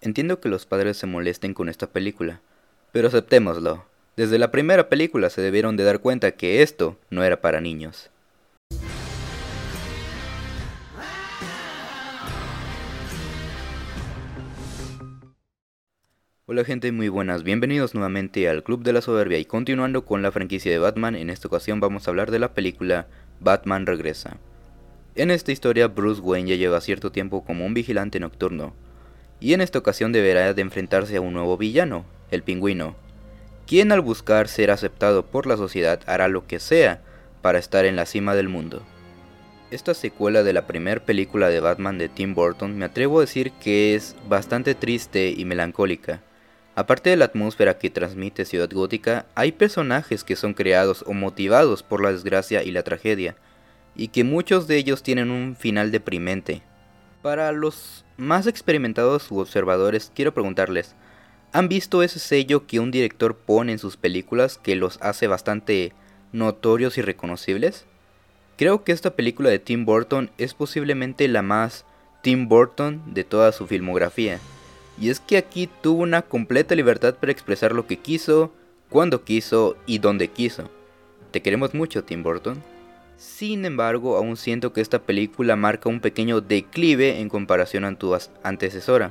Entiendo que los padres se molesten con esta película, pero aceptémoslo. Desde la primera película se debieron de dar cuenta que esto no era para niños. Hola gente, muy buenas, bienvenidos nuevamente al Club de la Soberbia y continuando con la franquicia de Batman, en esta ocasión vamos a hablar de la película Batman Regresa. En esta historia Bruce Wayne ya lleva cierto tiempo como un vigilante nocturno, y en esta ocasión deberá de enfrentarse a un nuevo villano, el pingüino, quien al buscar ser aceptado por la sociedad hará lo que sea para estar en la cima del mundo. Esta secuela de la primera película de Batman de Tim Burton me atrevo a decir que es bastante triste y melancólica. Aparte de la atmósfera que transmite Ciudad Gótica, hay personajes que son creados o motivados por la desgracia y la tragedia, y que muchos de ellos tienen un final deprimente. Para los más experimentados u observadores, quiero preguntarles, ¿han visto ese sello que un director pone en sus películas que los hace bastante notorios y reconocibles? Creo que esta película de Tim Burton es posiblemente la más Tim Burton de toda su filmografía. Y es que aquí tuvo una completa libertad para expresar lo que quiso, cuando quiso y donde quiso. Te queremos mucho, Tim Burton. Sin embargo, aún siento que esta película marca un pequeño declive en comparación a tu antecesora,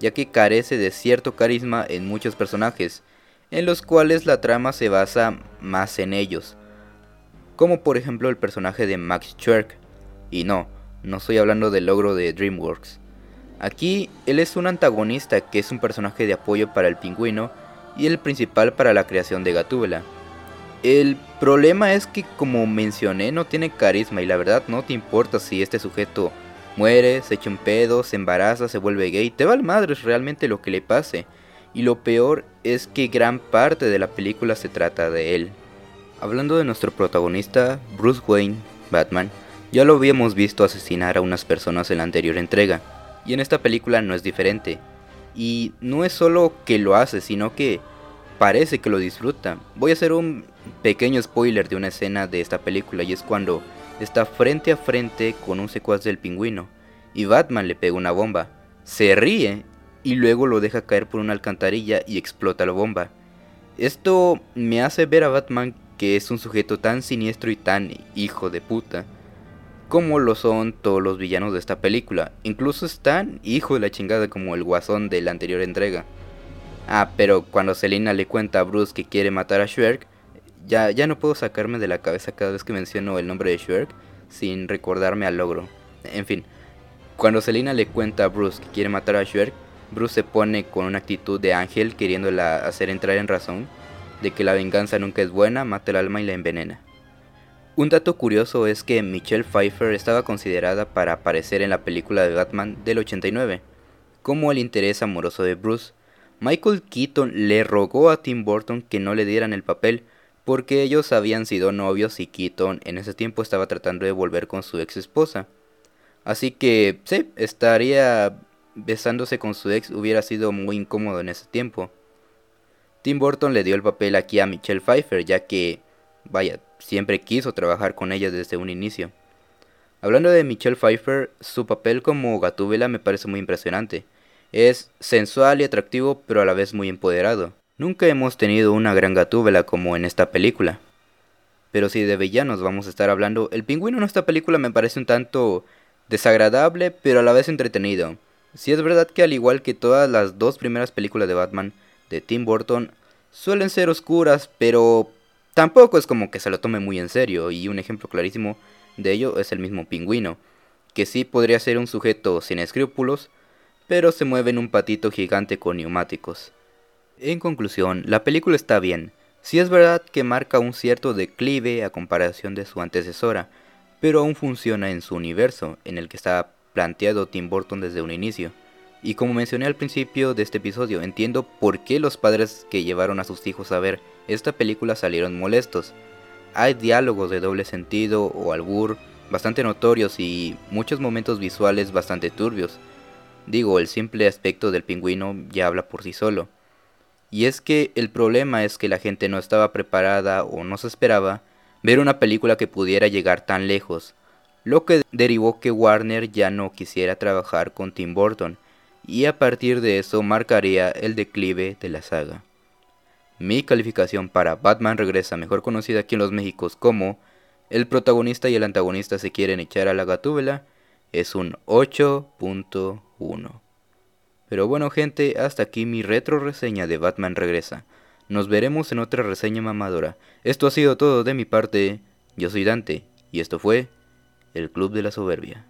ya que carece de cierto carisma en muchos personajes, en los cuales la trama se basa más en ellos, como por ejemplo el personaje de Max Schwerk, y no, no estoy hablando del logro de DreamWorks. Aquí él es un antagonista que es un personaje de apoyo para el pingüino y el principal para la creación de Gatúbela. El problema es que como mencioné no tiene carisma y la verdad no te importa si este sujeto muere, se echa un pedo, se embaraza, se vuelve gay, te va al madre es realmente lo que le pase. Y lo peor es que gran parte de la película se trata de él. Hablando de nuestro protagonista, Bruce Wayne, Batman, ya lo habíamos visto asesinar a unas personas en la anterior entrega, y en esta película no es diferente. Y no es solo que lo hace, sino que parece que lo disfruta. Voy a hacer un pequeño spoiler de una escena de esta película y es cuando está frente a frente con un secuaz del pingüino y Batman le pega una bomba. Se ríe y luego lo deja caer por una alcantarilla y explota la bomba. Esto me hace ver a Batman que es un sujeto tan siniestro y tan hijo de puta como lo son todos los villanos de esta película. Incluso es tan hijo de la chingada como el guasón de la anterior entrega. Ah, pero cuando Selina le cuenta a Bruce que quiere matar a Shrek, ya, ya no puedo sacarme de la cabeza cada vez que menciono el nombre de Shrek sin recordarme al logro. En fin, cuando Selina le cuenta a Bruce que quiere matar a Shrek, Bruce se pone con una actitud de ángel queriéndola hacer entrar en razón de que la venganza nunca es buena, mata el alma y la envenena. Un dato curioso es que Michelle Pfeiffer estaba considerada para aparecer en la película de Batman del 89 como el interés amoroso de Bruce, Michael Keaton le rogó a Tim Burton que no le dieran el papel porque ellos habían sido novios y Keaton en ese tiempo estaba tratando de volver con su ex esposa. Así que, sí, estaría besándose con su ex hubiera sido muy incómodo en ese tiempo. Tim Burton le dio el papel aquí a Michelle Pfeiffer ya que, vaya, siempre quiso trabajar con ella desde un inicio. Hablando de Michelle Pfeiffer, su papel como Gatúbela me parece muy impresionante. Es sensual y atractivo, pero a la vez muy empoderado. Nunca hemos tenido una gran gatúbela como en esta película. Pero si de villanos vamos a estar hablando, el pingüino en esta película me parece un tanto desagradable, pero a la vez entretenido. Si es verdad que al igual que todas las dos primeras películas de Batman de Tim Burton, suelen ser oscuras, pero tampoco es como que se lo tome muy en serio, y un ejemplo clarísimo de ello es el mismo pingüino, que sí podría ser un sujeto sin escrúpulos, pero se mueve en un patito gigante con neumáticos. En conclusión, la película está bien. Sí es verdad que marca un cierto declive a comparación de su antecesora, pero aún funciona en su universo, en el que está planteado Tim Burton desde un inicio. Y como mencioné al principio de este episodio, entiendo por qué los padres que llevaron a sus hijos a ver esta película salieron molestos. Hay diálogos de doble sentido o albur bastante notorios y muchos momentos visuales bastante turbios, Digo, el simple aspecto del pingüino ya habla por sí solo. Y es que el problema es que la gente no estaba preparada o no se esperaba ver una película que pudiera llegar tan lejos, lo que derivó que Warner ya no quisiera trabajar con Tim Burton y a partir de eso marcaría el declive de la saga. Mi calificación para Batman Regresa, mejor conocida aquí en los Méxicos como El protagonista y el antagonista se quieren echar a la gatúbela, es un 8.1. Pero bueno gente, hasta aquí mi retro reseña de Batman Regresa. Nos veremos en otra reseña mamadora. Esto ha sido todo de mi parte. Yo soy Dante y esto fue El Club de la Soberbia.